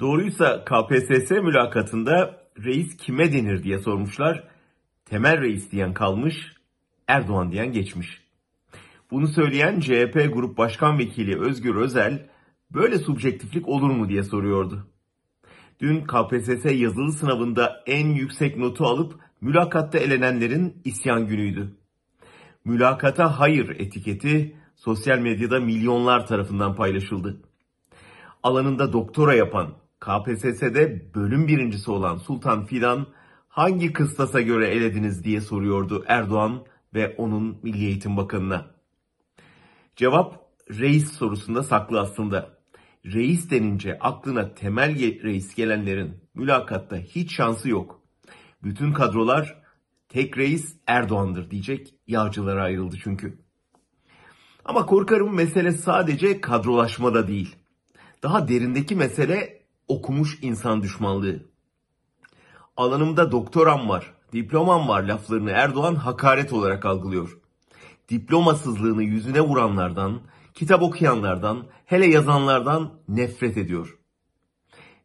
Doğruysa KPSS mülakatında reis kime denir diye sormuşlar. Temel reis diyen kalmış, Erdoğan diyen geçmiş. Bunu söyleyen CHP Grup Başkan Vekili Özgür Özel, böyle subjektiflik olur mu diye soruyordu. Dün KPSS yazılı sınavında en yüksek notu alıp mülakatta elenenlerin isyan günüydü. Mülakata hayır etiketi sosyal medyada milyonlar tarafından paylaşıldı. Alanında doktora yapan, KPSS'de bölüm birincisi olan Sultan Fidan hangi kıstasa göre elediniz diye soruyordu Erdoğan ve onun Milli Eğitim Bakanı'na. Cevap reis sorusunda saklı aslında. Reis denince aklına temel reis gelenlerin mülakatta hiç şansı yok. Bütün kadrolar tek reis Erdoğan'dır diyecek yağcılara ayrıldı çünkü. Ama korkarım mesele sadece kadrolaşmada değil. Daha derindeki mesele okumuş insan düşmanlığı. Alanımda doktoram var, diplomam var laflarını Erdoğan hakaret olarak algılıyor. Diplomasızlığını yüzüne vuranlardan, kitap okuyanlardan, hele yazanlardan nefret ediyor.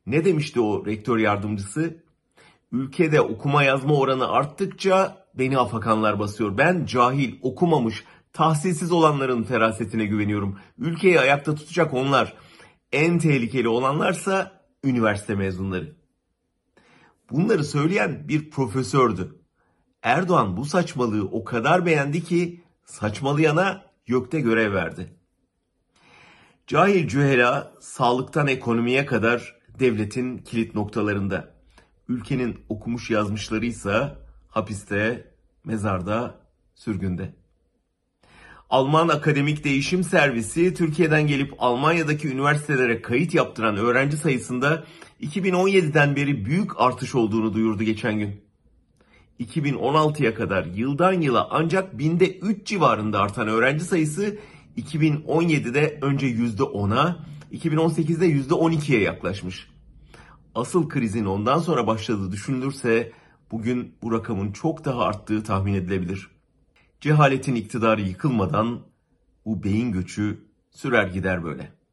Ne demişti o rektör yardımcısı? Ülkede okuma yazma oranı arttıkça beni afakanlar basıyor. Ben cahil, okumamış, tahsilsiz olanların ferasetine güveniyorum. Ülkeyi ayakta tutacak onlar. En tehlikeli olanlarsa üniversite mezunları. Bunları söyleyen bir profesördü. Erdoğan bu saçmalığı o kadar beğendi ki saçmalayana gökte görev verdi. Cahil cühela sağlıktan ekonomiye kadar devletin kilit noktalarında. Ülkenin okumuş yazmışlarıysa hapiste, mezarda, sürgünde. Alman Akademik Değişim Servisi Türkiye'den gelip Almanya'daki üniversitelere kayıt yaptıran öğrenci sayısında 2017'den beri büyük artış olduğunu duyurdu geçen gün. 2016'ya kadar yıldan yıla ancak binde 3 civarında artan öğrenci sayısı 2017'de önce %10'a, 2018'de %12'ye yaklaşmış. Asıl krizin ondan sonra başladığı düşünülürse bugün bu rakamın çok daha arttığı tahmin edilebilir. Cehaletin iktidarı yıkılmadan bu beyin göçü sürer gider böyle.